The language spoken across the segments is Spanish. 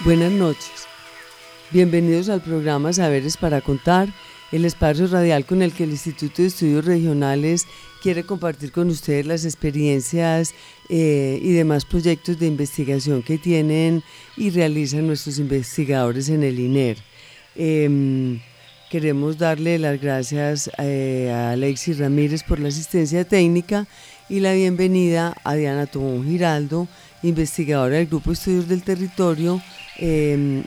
Buenas noches. Bienvenidos al programa Saberes para Contar, el espacio radial con el que el Instituto de Estudios Regionales quiere compartir con ustedes las experiencias eh, y demás proyectos de investigación que tienen y realizan nuestros investigadores en el INER. Em, queremos darle las gracias eh, a Alexis Ramírez por la asistencia técnica y la bienvenida a Diana Tomón Giraldo, investigadora del Grupo Estudios del Territorio eh,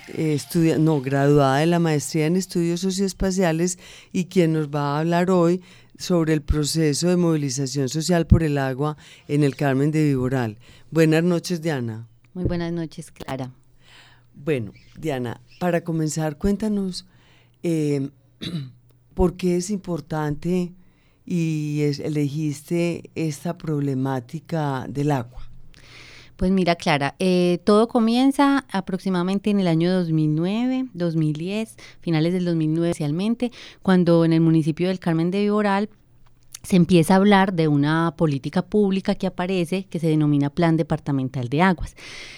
no, graduada de la maestría en estudios socioespaciales y quien nos va a hablar hoy sobre el proceso de movilización social por el agua en el Carmen de Viboral. Buenas noches, Diana. Muy buenas noches, Clara. Bueno, Diana, para comenzar, cuéntanos em, por qué es importante y elegiste esta problemática del agua. Pues mira, Clara, eh, todo comienza aproximadamente en el año 2009, 2010, finales del 2009 especialmente, cuando en el municipio del Carmen de Viboral se empieza a hablar de una política pública que aparece que se denomina Plan Departamental de Aguas.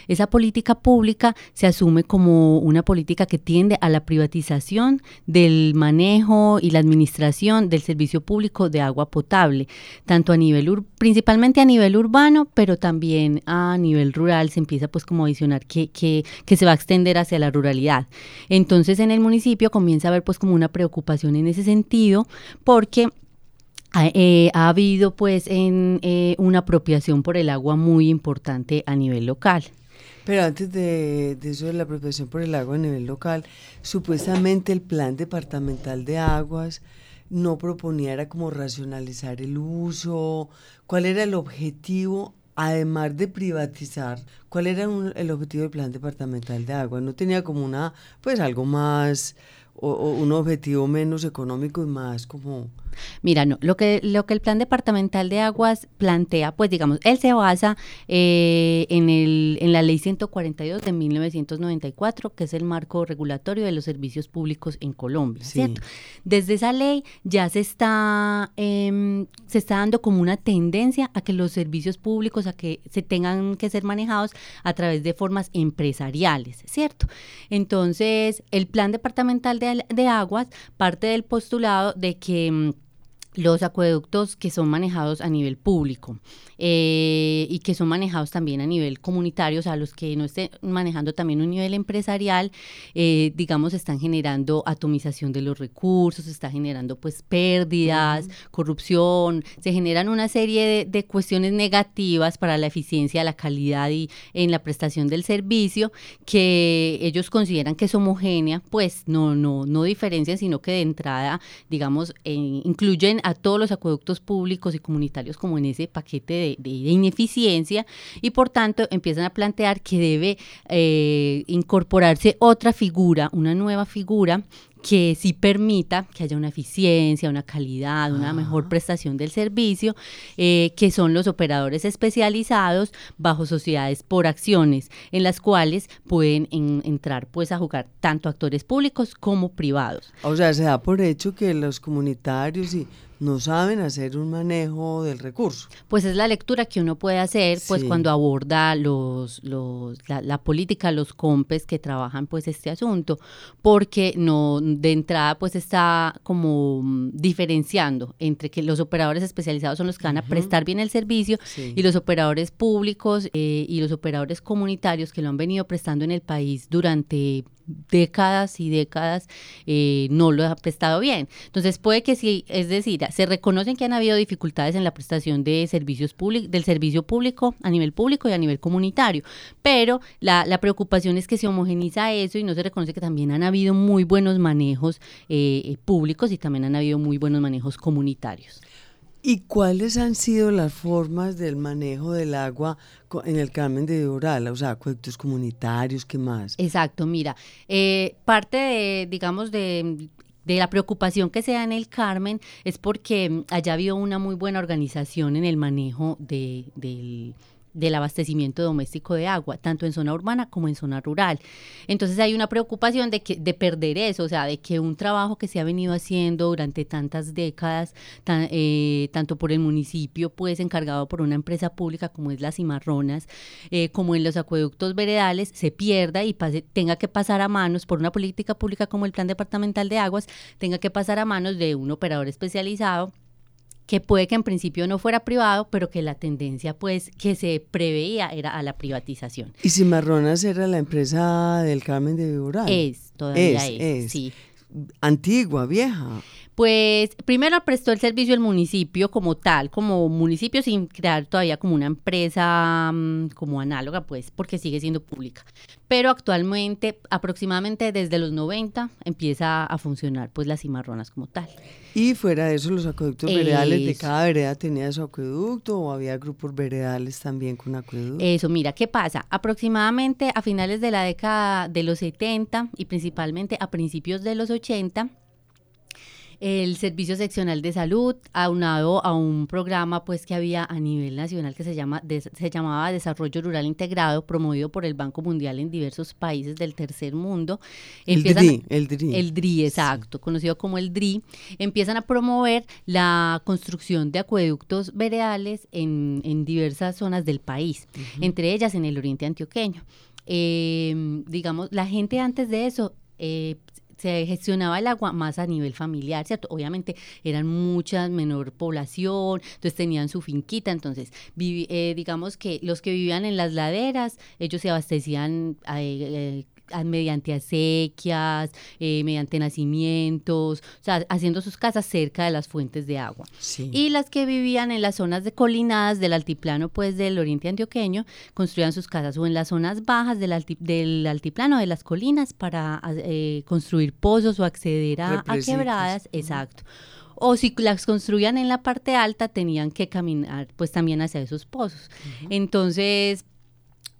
Esa política pública se asume como una política que tiende a la privatización del manejo y la administración del servicio público de agua potable, tanto a nivel principalmente a nivel urbano, pero también a nivel rural se empieza pues como a que, que, que se va a extender hacia la ruralidad. Entonces en el municipio comienza a haber pues como una preocupación en ese sentido porque eh, ha habido pues eh, una apropiación por el agua muy importante a nivel local. Pero antes de, eso de la apropiación por el agua a nivel local, supuestamente el plan departamental de aguas no proponía era como racionalizar el uso, cuál era el objetivo además de privatizar, ¿cuál era el objetivo del plan departamental de aguas? No tenía como una, pues algo más, o un objetivo menos económico y más como Mira, no, lo que, lo que el Plan Departamental de Aguas plantea, pues digamos, él se basa eh, en, el, en la Ley 142 de 1994, que es el marco regulatorio de los servicios públicos en Colombia, ¿cierto? Desde esa ley ya se está, em, se está dando como una tendencia a que los servicios públicos, a que se tengan que ser manejados a través de formas empresariales, ¿cierto? Entonces, el Plan Departamental de, de Aguas parte del postulado de que em, los acueductos que son manejados a nivel público eh, y que son manejados también a nivel comunitario, o sea, los que no estén manejando también un nivel empresarial, eh, digamos, están generando atomización de los recursos, está generando pues pérdidas, corrupción, se generan una serie de, cuestiones negativas para la eficiencia, la calidad y en la prestación del servicio que ellos consideran que es homogénea, pues no, no, no diferencian, sino que de entrada, digamos, eh, incluyen a todos los acueductos públicos y comunitarios como en ese paquete de, ineficiencia y por tanto empiezan a plantear que debe eh, incorporarse otra figura, una nueva figura que sí permita que haya una eficiencia, una calidad, una mejor prestación del servicio, eh, que son los operadores especializados bajo sociedades por acciones, en las cuales pueden entrar pues a jugar tanto actores públicos como privados. O sea, se da por hecho que los comunitarios y no saben hacer un manejo del recurso. Pues es la lectura que uno puede hacer pues cuando aborda los, los la, política, los compes que trabajan pues este asunto, porque no de entrada pues está como mm, diferenciando entre que los operadores especializados son los que van a prestar bien el servicio y los operadores públicos eh, y los operadores comunitarios que lo han venido prestando en el país durante décadas y décadas eh, no lo ha prestado bien. Entonces puede que sí, es decir, se reconocen que han habido dificultades en la prestación de servicios públicos, del servicio público a nivel público y a nivel comunitario, pero la, preocupación es que se homogeniza eso y no se reconoce que también han habido muy buenos manejos eh, públicos y también han habido muy buenos manejos comunitarios. ¿Y cuáles han sido las formas del manejo del agua en el Carmen de Oral? O sea, acueductos comunitarios, ¿qué más? Exacto, mira, eh, parte de, digamos, de de la preocupación que se da en el Carmen es porque allá había una muy buena organización en el manejo de, del del abastecimiento doméstico de agua, tanto en zona urbana como en zona rural. Entonces hay una preocupación de, que, de perder eso, o sea, de que un trabajo que se ha venido haciendo durante tantas décadas, eh, tanto por el municipio, pues encargado por una empresa pública como es las Cimarronas, eh, como en los acueductos veredales, se pierda y tenga que pasar a manos, por una política pública como el Plan Departamental de Aguas, tenga que pasar a manos de un operador especializado que puede que en principio no fuera privado, pero que la tendencia pues que se preveía era a la privatización. ¿Y Cimarronas era la empresa del Carmen de Viboral? Es, todavía es, sí. Antigua, vieja. Pues primero prestó el servicio el municipio como tal, como municipio sin crear todavía como una empresa mm, como análoga, pues porque sigue siendo pública. Pero actualmente, aproximadamente desde los 90, empieza a funcionar pues las cimarronas como tal. Y fuera de eso, los acueductos veredales de cada vereda tenía su acueducto o había grupos veredales también con acueducto. Eso, mira, ¿qué pasa? Aproximadamente a finales de la década de los 70 y principalmente a principios de los 80, el Servicio Seccional de Salud, aunado a un programa pues que había a nivel nacional que se, llama, se llamaba Desarrollo Rural Integrado, promovido por el Banco Mundial en diversos países del tercer mundo. El DRI, el DRI. El DRI, exacto, conocido como el DRI. Empiezan a promover la construcción de acueductos veredales en, diversas zonas del país, entre ellas en el oriente antioqueño. Eh, digamos, la gente antes de eso eh, se gestionaba el agua más a nivel familiar, ¿cierto? Obviamente eran muchas, menor población, entonces tenían su finquita, entonces eh, digamos que los que vivían en las laderas, ellos se abastecían eh, mediante acequias, eh, mediante nacimientos, o sea, haciendo sus casas cerca de las fuentes de agua. Y las que vivían en las zonas de colinadas del altiplano, pues del oriente antioqueño, construían sus casas o en las zonas bajas del, altiplano, de las colinas, para eh, construir pozos o acceder a, quebradas, exacto. O si las construían en la parte alta tenían que caminar pues también hacia esos pozos. Entonces,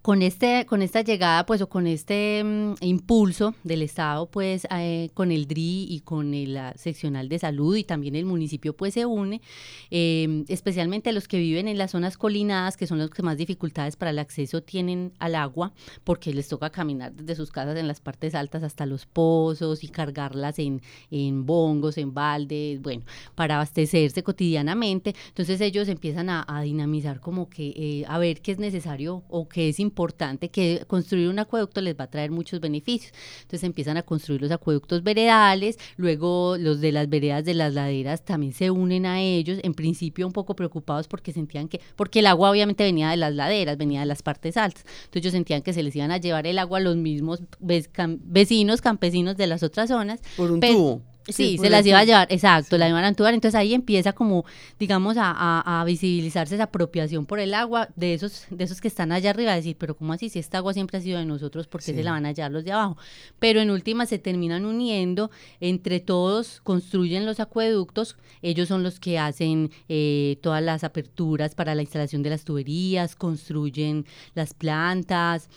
con este con esta llegada pues o con este mm, impulso del estado pues eh, con el DRI y con la seccional de salud y también el municipio pues se une em, especialmente los que viven en las zonas colinadas que son los que más dificultades para el acceso tienen al agua porque les toca caminar desde sus casas en las partes altas hasta los pozos y cargarlas en, en bongos en baldes bueno para abastecerse cotidianamente. Entonces ellos empiezan a, dinamizar como que eh, a ver qué es necesario o qué es importante importante que construir un acueducto les va a traer muchos beneficios. Entonces empiezan a construir los acueductos veredales, luego los de las veredas de las laderas también se unen a ellos, en principio un poco preocupados porque sentían que, porque el agua obviamente venía de las laderas, venía de las partes altas, entonces ellos sentían que se les iban a llevar el agua a los mismos vecinos, campesinos de las otras zonas. Por un tubo. Sí, se las iba a llevar, exacto, la iban a entubar. Entonces ahí empieza como, digamos, a, visibilizarse esa apropiación por el agua de esos, de esos que están allá arriba, decir, pero ¿cómo así? Si esta agua siempre ha sido de nosotros, ¿por qué se la van a llevar los de abajo? Pero en última se terminan uniendo, entre todos construyen los acueductos, ellos son los que hacen eh, todas las aperturas para la instalación de las tuberías, construyen las plantas,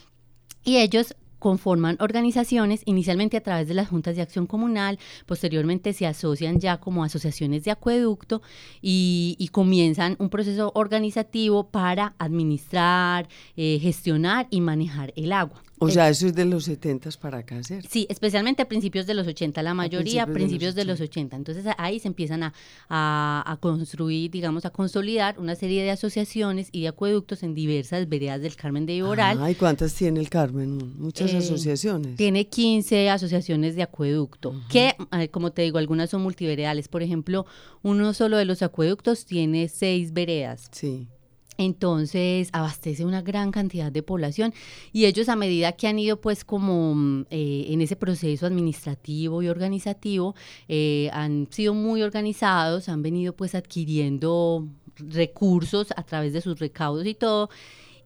y ellos conforman organizaciones, inicialmente a través de las juntas de acción comunal, posteriormente se asocian ya como asociaciones de acueducto y, comienzan un proceso organizativo para administrar, eh, gestionar y manejar el agua. O sea, eso es de los 70 para acá, ¿cierto? Sí, especialmente a principios de los 80, la mayoría a principios, de, los 80. Entonces ahí se empiezan a, a, construir, digamos, a consolidar una serie de asociaciones y de acueductos en diversas veredas del Carmen de Iboral. ¿y cuántas tiene el Carmen? Muchas eh, asociaciones. Tiene 15 asociaciones de acueducto, que, eh, como te digo, algunas son multiveredales. Por ejemplo, uno solo de los acueductos tiene seis veredas. Sí. Entonces abastece una gran cantidad de población y ellos a medida que han ido pues como mm, eh, en ese proceso administrativo y organizativo eh, han sido muy organizados, han venido pues adquiriendo recursos a través de sus recaudos y todo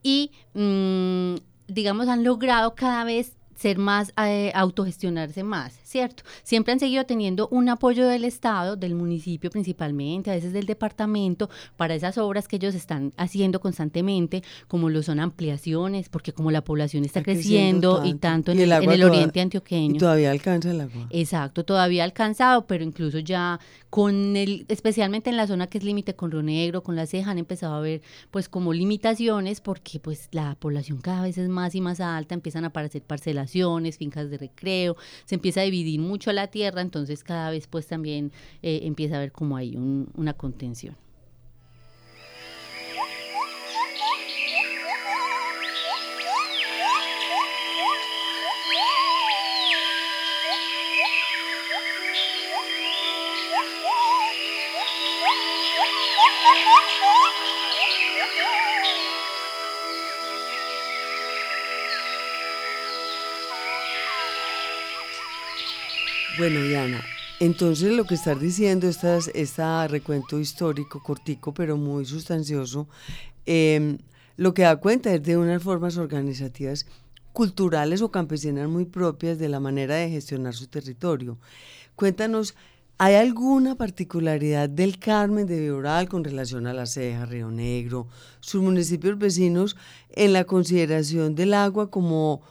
y mm, digamos han logrado cada vez ser más, eh, autogestionarse más, ¿cierto? Siempre han seguido teniendo un apoyo del Estado, del municipio principalmente, a veces del departamento, para esas obras que ellos están haciendo constantemente, como lo son ampliaciones, porque como la población está, creciendo, y tanto en, el, oriente antioqueño. Y todavía alcanza el agua. Exacto, todavía ha alcanzado, pero incluso ya con el, especialmente en la zona que es límite con Río Negro, con la Ceja, han empezado a ver pues como limitaciones, porque pues la población cada vez es más y más alta, empiezan a aparecer parcelas fincas de recreo, se empieza a dividir mucho la tierra, entonces cada vez pues también eh, empieza a haber como hay una contención. Bueno, Diana, entonces lo que estás diciendo, este recuento histórico, cortico, pero muy sustancioso, em, lo que da cuenta es de unas formas organizativas culturales o campesinas muy propias de la manera de gestionar su territorio. Cuéntanos, ¿hay alguna particularidad del Carmen de Vioral con relación a La Ceja, Río Negro, sus municipios vecinos, en la consideración del agua como,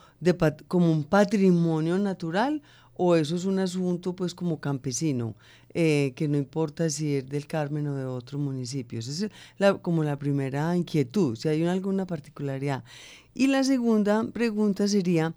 como un patrimonio natural o eso es un asunto pues como campesino, eh, que no importa si es del Carmen o de otro municipio. Esa es la, como la primera inquietud, si hay alguna particularidad. Y la segunda pregunta sería,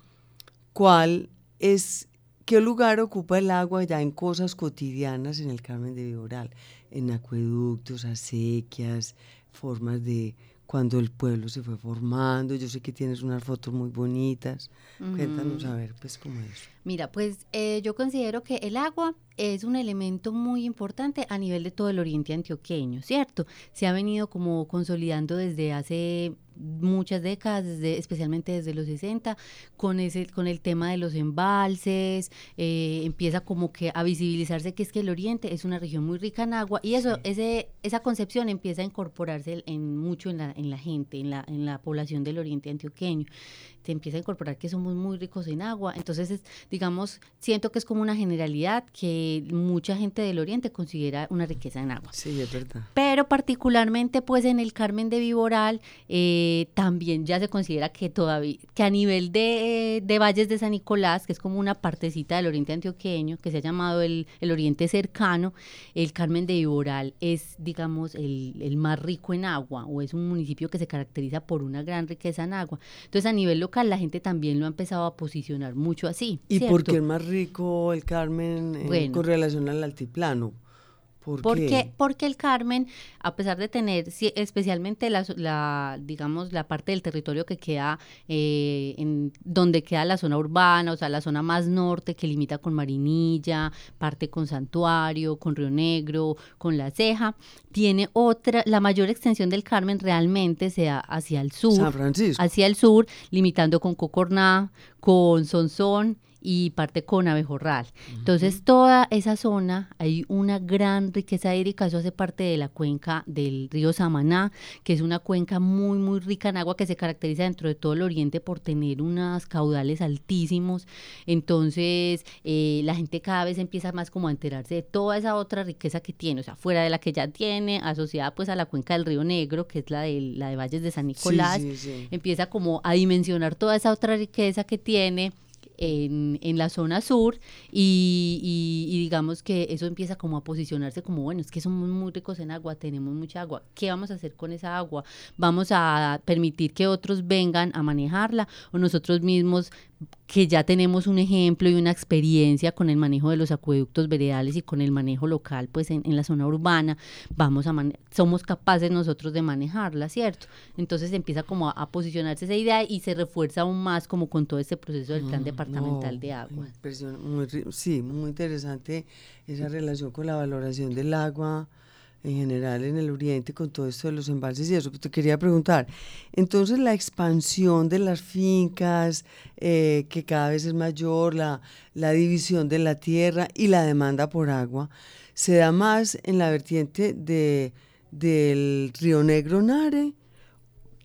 ¿cuál es, qué lugar ocupa el agua ya en cosas cotidianas en el Carmen de Viboral? En acueductos, acequias, formas de cuando el pueblo se fue formando. Yo sé que tienes unas fotos muy bonitas. Cuéntanos a ver, pues, cómo es. Mira, pues eh, yo considero que el agua es un elemento muy importante a nivel de todo el oriente antioqueño, ¿cierto? Se ha venido como consolidando desde hace muchas décadas, desde, especialmente desde los 60, con, ese, con el tema de los embalses, eh, empieza como que a visibilizarse que es que el oriente es una región muy rica en agua y eso, ese, esa concepción empieza a incorporarse en mucho en la, en la gente, en la, en la población del oriente antioqueño se empieza a incorporar que somos muy ricos en agua. Entonces, digamos, siento que es como una generalidad que mucha gente del Oriente considera una riqueza en agua. Sí, es verdad. Pero particularmente, pues en el Carmen de Viboral, eh, también ya se considera que todavía, que a nivel de, de, Valles de San Nicolás, que es como una partecita del Oriente Antioqueño, que se ha llamado el, el Oriente Cercano, el Carmen de Viboral es, digamos, el, el más rico en agua, o es un municipio que se caracteriza por una gran riqueza en agua. Entonces, a nivel local, la gente también lo ha empezado a posicionar mucho así. ¿Y por qué es más rico el Carmen eh, con relación al altiplano? ¿Por porque, porque el Carmen, a pesar de tener especialmente la, digamos, la parte del territorio que queda eh, en donde queda la zona urbana, o sea, la zona más norte que limita con Marinilla, parte con Santuario, con Río Negro, con La Ceja, tiene otra, la mayor extensión del Carmen realmente sea hacia el sur, San Francisco. hacia el sur, limitando con Cocorná, con Sonsón y parte con abejorral. Entonces, toda esa zona hay una gran riqueza hídrica, eso hace parte de la cuenca del río Samaná, que es una cuenca muy, muy rica en agua que se caracteriza dentro de todo el oriente por tener unos caudales altísimos. Entonces, eh, la gente cada vez empieza más como a enterarse de toda esa otra riqueza que tiene, o sea, fuera de la que ya tiene, asociada pues a la cuenca del río Negro, que es la de, la de Valles de San Nicolás, empieza como a dimensionar toda esa otra riqueza que tiene en, en la zona sur y, y, digamos que eso empieza como a posicionarse como, bueno, es que somos muy ricos en agua, tenemos mucha agua, ¿qué vamos a hacer con esa agua? ¿Vamos a permitir que otros vengan a manejarla o nosotros mismos que ya tenemos un ejemplo y una experiencia con el manejo de los acueductos veredales y con el manejo local, pues en, la zona urbana, vamos a somos capaces nosotros de manejarla, ¿cierto? Entonces empieza como a, posicionarse esa idea y se refuerza aún más como con todo este proceso del plan mm, departamental de agua. sí, muy interesante esa relación con la valoración del agua, en general en el oriente con todo esto de los embalses y eso. Pero te quería preguntar, entonces la expansión de las fincas, eh, que cada vez es mayor, la, la división de la tierra y la demanda por agua, se da más en la vertiente de, del río Negro Nare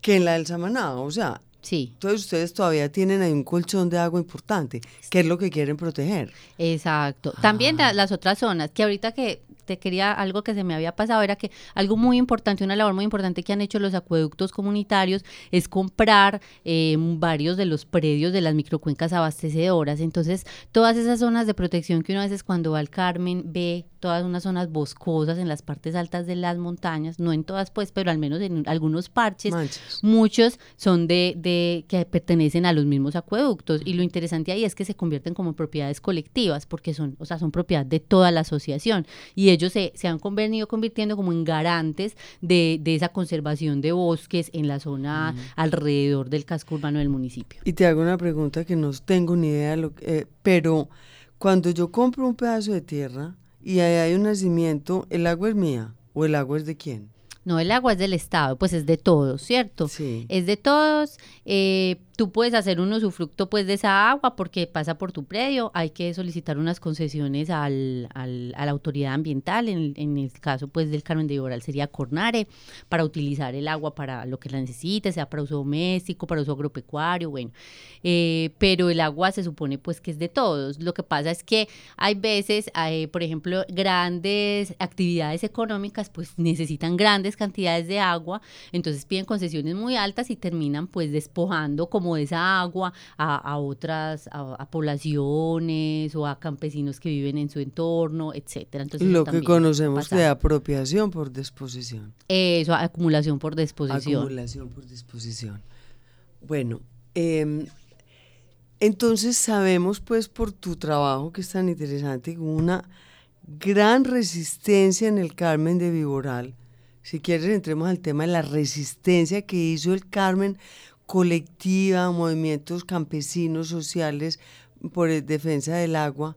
que en la del Samaná. O sea, Sí. entonces ustedes todavía tienen ahí un colchón de agua importante, que es lo que quieren proteger. Exacto. También la- las otras zonas, que ahorita que te quería, algo que se me había pasado era que algo muy importante, una labor muy importante que han hecho los acueductos comunitarios es comprar eh, varios de los predios de las microcuencas abastecedoras. Entonces, todas esas zonas de protección que uno a veces cuando va al Carmen ve todas unas zonas boscosas en las partes altas de las montañas, no en todas pues, pero al menos en algunos parches, Manchas. muchos son de, de que pertenecen a los mismos acueductos y lo interesante ahí es que se convierten como propiedades colectivas porque son, o sea, son propiedad de toda la asociación y ellos se, se han venido convirtiendo como en garantes de, de esa conservación de bosques en la zona alrededor del casco urbano del municipio. Y te hago una pregunta que no tengo ni idea, de lo que- eh, pero cuando yo compro un pedazo de tierra y ahí hay un nacimiento, ¿el agua es mía o el agua es de quién? No, el agua es del Estado, pues es de todos, ¿cierto? Sí. Es de todos. eh, tú puedes hacer un usufructo pues de esa agua porque pasa por tu predio. Hay que solicitar unas concesiones al, al- a la autoridad ambiental. En, el- en el caso pues del Carmen de Iboral sería Cornare para utilizar el agua para lo que la necesite, sea para uso doméstico, para uso agropecuario, bueno. Eh, pero el agua se supone pues que es de todos. Lo que pasa es que hay veces, hay, por ejemplo, grandes actividades económicas pues necesitan grandes cantidades de agua, entonces piden concesiones muy altas y terminan pues despojando como esa agua a, a otras, a, a poblaciones o a campesinos que viven en su entorno, etcétera. Entonces, Lo que conocemos de apropiación por disposición. Eso, acumulación por disposición. Acumulación por disposición. Bueno, em, entonces sabemos pues por tu trabajo que es tan interesante, una gran resistencia en el Carmen de Viboral. Si quieres entremos al tema de la resistencia que hizo el Carmen colectiva, movimientos campesinos, sociales por el defensa del agua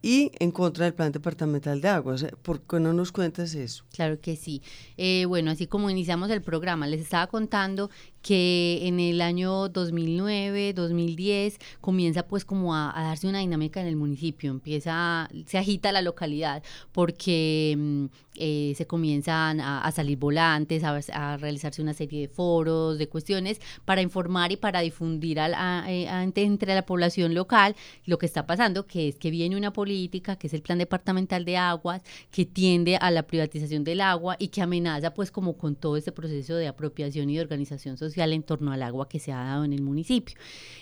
y en contra del plan departamental de aguas. ¿Por qué no nos cuentas eso? Claro que sí. Eh, bueno, así como iniciamos el programa, les estaba contando que en el año 2009, 2010, comienza pues como a, darse una dinámica en el municipio, empieza, se agita la localidad porque mm, eh, se comienzan a, salir volantes, a, a realizarse una serie de foros, de cuestiones para informar y para difundir eh, entre la población local lo que está pasando, que es que viene una política, que es el Plan Departamental de Aguas, que tiende a la privatización del agua y que amenaza pues como con todo este proceso de apropiación y de organización social en torno al agua que se ha dado en el municipio.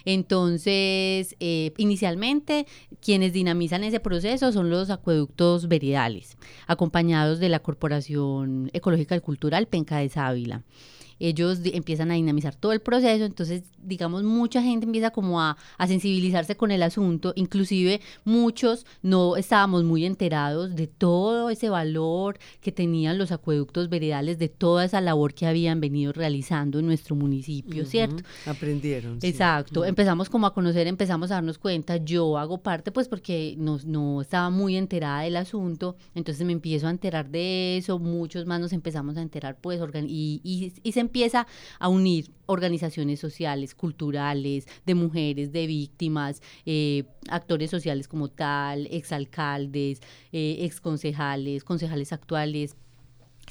Entonces, eh, inicialmente, quienes dinamizan ese proceso son los acueductos veredales, acompañados de la Corporación Ecológica y Cultural Penca de Sávila ellos empiezan a dinamizar todo el proceso, entonces digamos mucha gente empieza como a, a sensibilizarse con el asunto, inclusive muchos no estábamos muy enterados de todo ese valor que tenían los acueductos veredales, de toda esa labor que habían venido realizando en nuestro municipio, ¿cierto? Aprendieron. sí. Exacto, empezamos como a conocer, empezamos a darnos cuenta, yo hago parte pues porque no, no estaba muy enterada del asunto, entonces me empiezo a enterar de eso, muchos más nos empezamos a enterar pues y, y, y se empieza a unir organizaciones sociales, culturales, de mujeres, de víctimas, eh, actores sociales como tal, exalcaldes, eh, exconcejales, concejales actuales,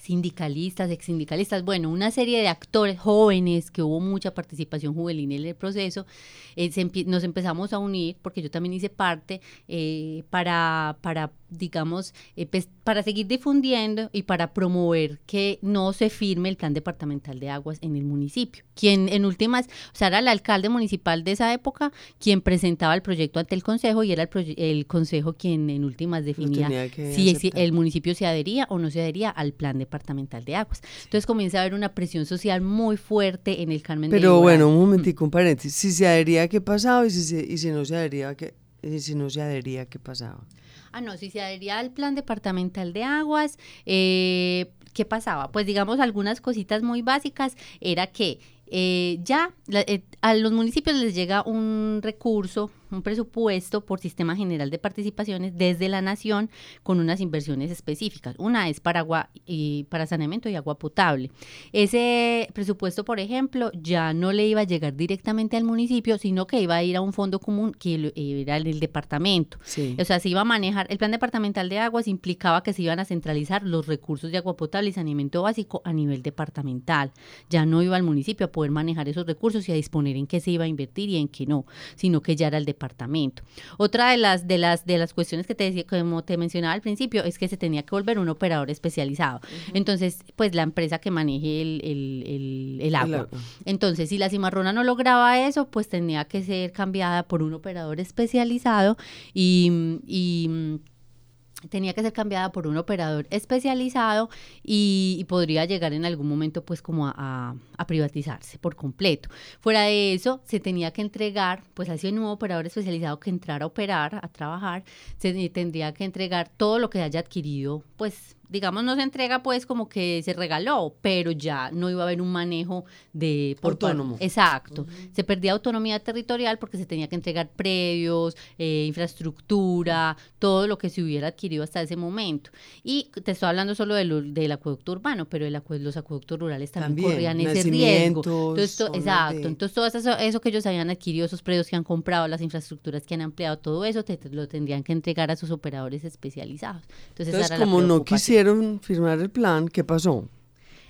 sindicalistas, ex sindicalistas, bueno, una serie de actores jóvenes que hubo mucha participación juvenil en el proceso, eh, nos empezamos a unir, porque yo también hice parte, eh, para, para, digamos, eh, pues, para seguir difundiendo y para promover que no se firme el plan departamental de aguas en el municipio. Quien en últimas, o sea, era el alcalde municipal de esa época quien presentaba el proyecto ante el consejo y era el, el consejo quien en últimas definía si, el municipio se adhería o no se adhería al plan departamental de aguas. Entonces comienza a haber una presión social muy fuerte en el Carmen Pero bueno, un momentico, un paréntesis. Si se adhería, ¿qué pasaba? Y si, se- y si no se adhería, ¿qué, y si no se adhería, ¿qué pasaba? Ah, no, si se adhería al plan departamental de aguas, eh, ¿qué pasaba? Pues digamos algunas cositas muy básicas era que eh, ya la- eh, a los municipios les llega un recurso, un presupuesto por Sistema General de Participaciones desde la Nación con unas inversiones específicas. Una es para agua y para saneamiento y agua potable. Ese presupuesto, por ejemplo, ya no le iba a llegar directamente al municipio, sino que iba a ir a un fondo común que era el del departamento. O sea, se iba a manejar, el plan departamental de aguas implicaba que se iban a centralizar los recursos de agua potable y saneamiento básico a nivel departamental. Ya no iba al municipio a poder manejar esos recursos y a disponer en qué se iba a invertir y en qué no, sino que ya era el departamento. Otra de las, de las, de las cuestiones que te decía, como te mencionaba al principio, es que se tenía que volver un operador especializado. Entonces, pues la empresa que maneje el, agua. Entonces, si la cimarrona no lograba eso, pues tenía que ser cambiada por un operador especializado y, y tenía que ser cambiada por un operador especializado y, podría llegar en algún momento pues como a, privatizarse por completo. Fuera de eso, se tenía que entregar, pues así un nuevo operador especializado que entrara a operar, a trabajar, se tendría que entregar todo lo que haya adquirido pues digamos, no se entrega pues como que se regaló, pero ya no iba a haber un manejo de... Autónomo. exacto. Se perdía autonomía territorial porque se tenía que entregar predios, eh, infraestructura, todo lo que se hubiera adquirido hasta ese momento. Y te estoy hablando solo del acueducto urbano, pero el los acueductos rurales también, corrían ese riesgo. Entonces, exacto. Entonces, todo eso, eso, que ellos habían adquirido, esos predios que han comprado, las infraestructuras que han ampliado, todo eso te, lo tendrían que entregar a sus operadores especializados. Entonces, Entonces como no quisiera firmar el plan, ¿qué pasó?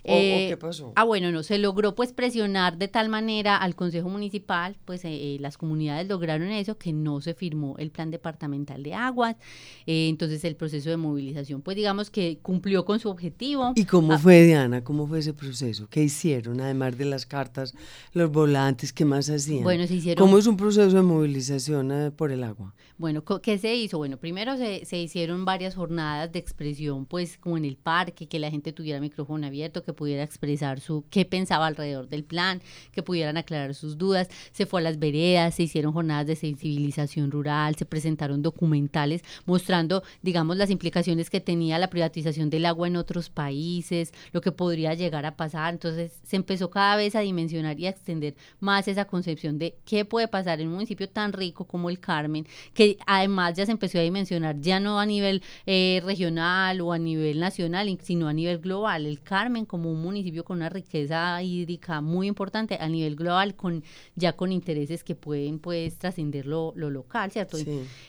Eh, qué pasó? Ah, bueno, no, se logró pues presionar de tal manera al Consejo Municipal, pues eh, eh, las comunidades lograron eso, que no se firmó el plan departamental de aguas, entonces el proceso de movilización, pues digamos que cumplió con su objetivo. ¿Y cómo ah, fue, Diana? ¿Cómo fue ese proceso? ¿Qué hicieron, además de las cartas, los volantes, qué más hacían? Bueno, se hicieron... ¿Cómo es un proceso de movilización por el agua? Bueno, ¿qué se hizo? Bueno, primero se, se hicieron varias jornadas de expresión, pues como en el parque, que la gente tuviera micrófono abierto, que pudiera expresar su qué pensaba alrededor del plan, que pudieran aclarar sus dudas. Se fue a las veredas, se hicieron jornadas de sensibilización rural, se presentaron documentales mostrando, digamos, las implicaciones que tenía la privatización del agua en otros países, lo que podría llegar a pasar. Entonces se empezó cada vez a dimensionar y a extender más esa concepción de qué puede pasar en un municipio tan rico como el Carmen, que además ya se empezó a dimensionar ya no a nivel eh, regional o a nivel nacional, sino a nivel global. El Carmen como un municipio con una riqueza hídrica muy importante a nivel global, con ya con intereses que pueden pues trascender lo, local, ¿cierto?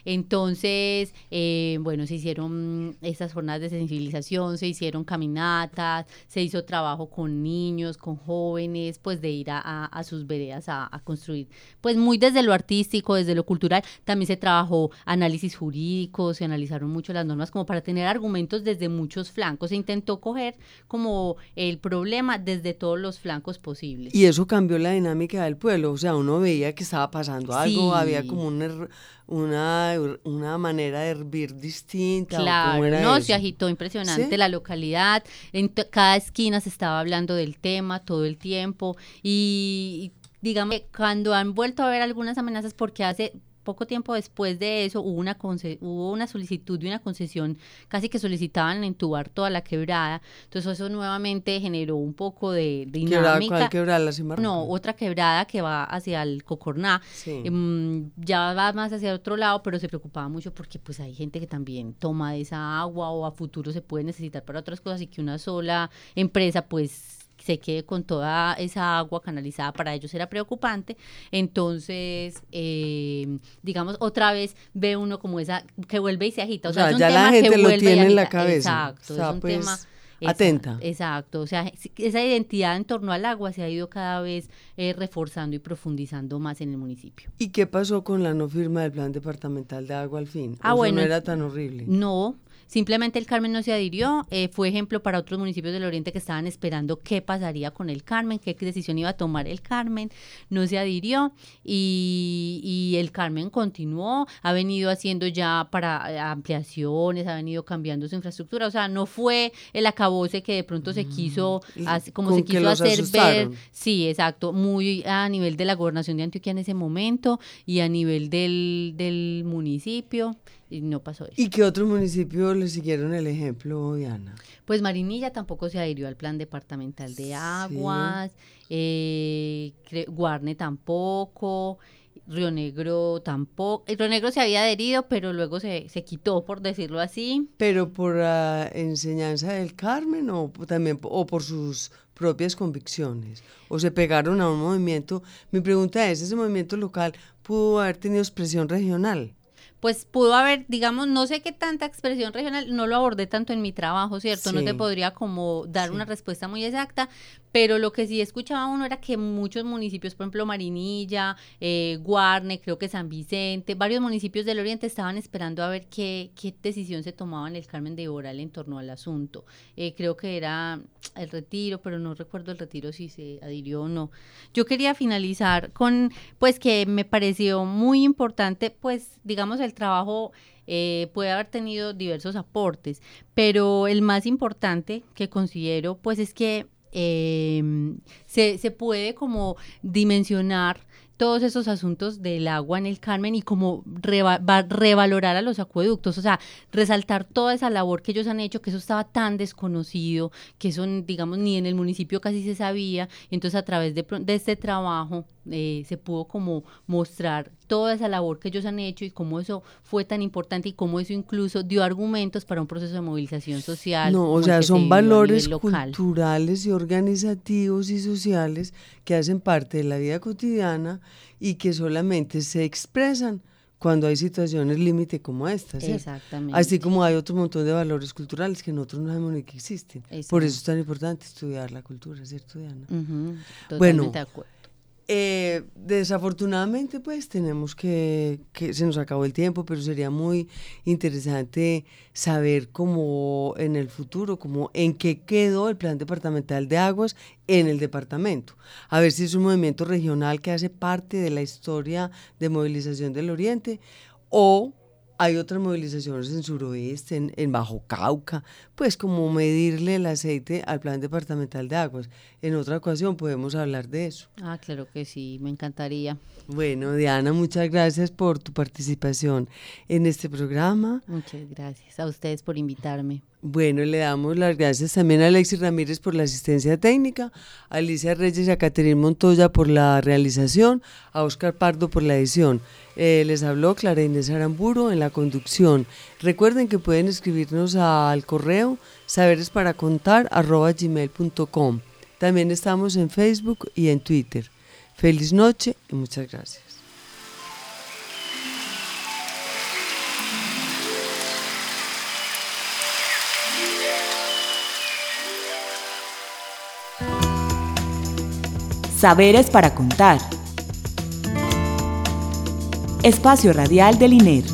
Entonces, eh, bueno, se hicieron estas jornadas de sensibilización, se hicieron caminatas, se hizo trabajo con niños, con jóvenes, pues de ir a, sus veredas a, a construir, pues muy desde lo artístico, desde lo cultural, también se trabajó análisis jurídicos, se analizaron mucho las normas como para tener argumentos desde muchos flancos, se intentó coger como el problema desde todos los flancos posibles. Y eso cambió la dinámica del pueblo, o sea, uno veía que estaba pasando algo, había como una, una, una manera de hervir distinta. Claro, no, se agitó impresionante la localidad, en cada esquina se estaba hablando del tema todo el tiempo y digamos, cuando han vuelto a ver algunas amenazas porque hace poco tiempo después de eso hubo una, hubo una solicitud de una concesión, casi que solicitaban entubar toda la quebrada, entonces eso nuevamente generó un poco de, dinámica. ¿Cuál quebrada? no, otra quebrada que va hacia el Cocorná, em, ya va más hacia otro lado, pero se preocupaba mucho porque pues hay gente que también toma esa agua o a futuro se puede necesitar para otras cosas y que una sola empresa pues se quede con toda esa agua canalizada, para ellos era preocupante. Entonces, eh, digamos, otra vez ve uno como esa, que vuelve y se agita. O sea, es un ya tema la gente que lo tiene en la cabeza. Exacto, es un pues, tema... Atenta. Exacto, o sea, esa identidad en torno al agua se ha ido cada vez eh, reforzando y profundizando más en el municipio. ¿Y qué pasó con la no firma del plan departamental de agua al fin? Ah, bueno. No era tan horrible. No, Simplemente el Carmen no se adhirió, eh, fue ejemplo para otros municipios del Oriente que estaban esperando qué pasaría con el Carmen, qué decisión iba a tomar el Carmen, no se adhirió y, el Carmen continuó, ha venido haciendo ya para eh, ampliaciones, ha venido cambiando su infraestructura, o sea, no fue el acabose que de pronto se quiso, mm, como se quiso hacer ver, sí, exacto, muy a nivel de la gobernación de Antioquia en ese momento y a nivel del, del municipio y no pasó eso. ¿Y qué otros municipios le siguieron el ejemplo, Diana? Pues Marinilla tampoco se adhirió al plan departamental de aguas, eh, Guarne tampoco, Río Negro tampoco. Río Negro se había adherido, pero luego se, se quitó, por decirlo así. ¿Pero por la enseñanza del Carmen o también o por sus propias convicciones? ¿O se pegaron a un movimiento? Mi pregunta es, ¿ese movimiento local pudo haber tenido expresión regional? Pues pudo haber, digamos, no sé qué tanta expresión regional, no lo abordé tanto en mi trabajo, ¿cierto? No te podría como dar una respuesta muy exacta, pero lo que sí escuchaba uno era que muchos municipios, por ejemplo Marinilla, eh, Guarne, creo que San Vicente, varios municipios del oriente estaban esperando a ver qué, decisión se tomaba en el Carmen de Oral en torno al asunto. Eh, creo que era el retiro, pero no recuerdo el retiro si se adhirió o no. Yo quería finalizar con, pues que me pareció muy importante, pues digamos, el trabajo eh, puede haber tenido diversos aportes, pero el más importante que considero, pues es que eh, se, se puede como dimensionar todos esos asuntos del agua en el Carmen y como revalorar a los acueductos, o sea, resaltar toda esa labor que ellos han hecho, que eso estaba tan desconocido, que eso, digamos, ni en el municipio casi se sabía, y entonces a través de, de este trabajo eh, se pudo como mostrar toda esa labor que ellos han hecho y cómo eso fue tan importante y cómo eso incluso dio argumentos para un proceso de movilización social. No, o sea, son valores culturales y organizativos y sociales que hacen parte de la vida cotidiana y que solamente se expresan cuando hay situaciones límite como estas. Exactamente. Así como hay otro montón de valores culturales que nosotros no sabemos ni que existen. Por eso es tan importante estudiar la cultura, ¿cierto, Diana? bueno, de acuerdo. Eh, desafortunadamente, pues tenemos que, que, se nos acabó el tiempo, pero sería muy interesante saber cómo en el futuro, cómo en qué quedó el plan departamental de aguas en el departamento. A ver si es un movimiento regional que hace parte de la historia de movilización del Oriente o hay otras movilizaciones en suroeste, en, en, Bajo Cauca, pues como medirle el aceite al plan departamental de aguas. En otra ocasión podemos hablar de eso. Ah, claro que sí, me encantaría. Bueno, Diana, muchas gracias por tu participación en este programa. Muchas gracias a ustedes por invitarme. Bueno, le damos las gracias también a Alexis Ramírez por la asistencia técnica, a Alicia Reyes y a Caterine Montoya por la realización, a Oscar Pardo por la edición. Eh, les habló Clara Inés Aramburo en la conducción. Recuerden que pueden escribirnos al correo saberesparacontar.gmail.com. También estamos en Facebook y en Twitter. Feliz noche y muchas gracias. Saberes para contar. Espacio Radial del INER.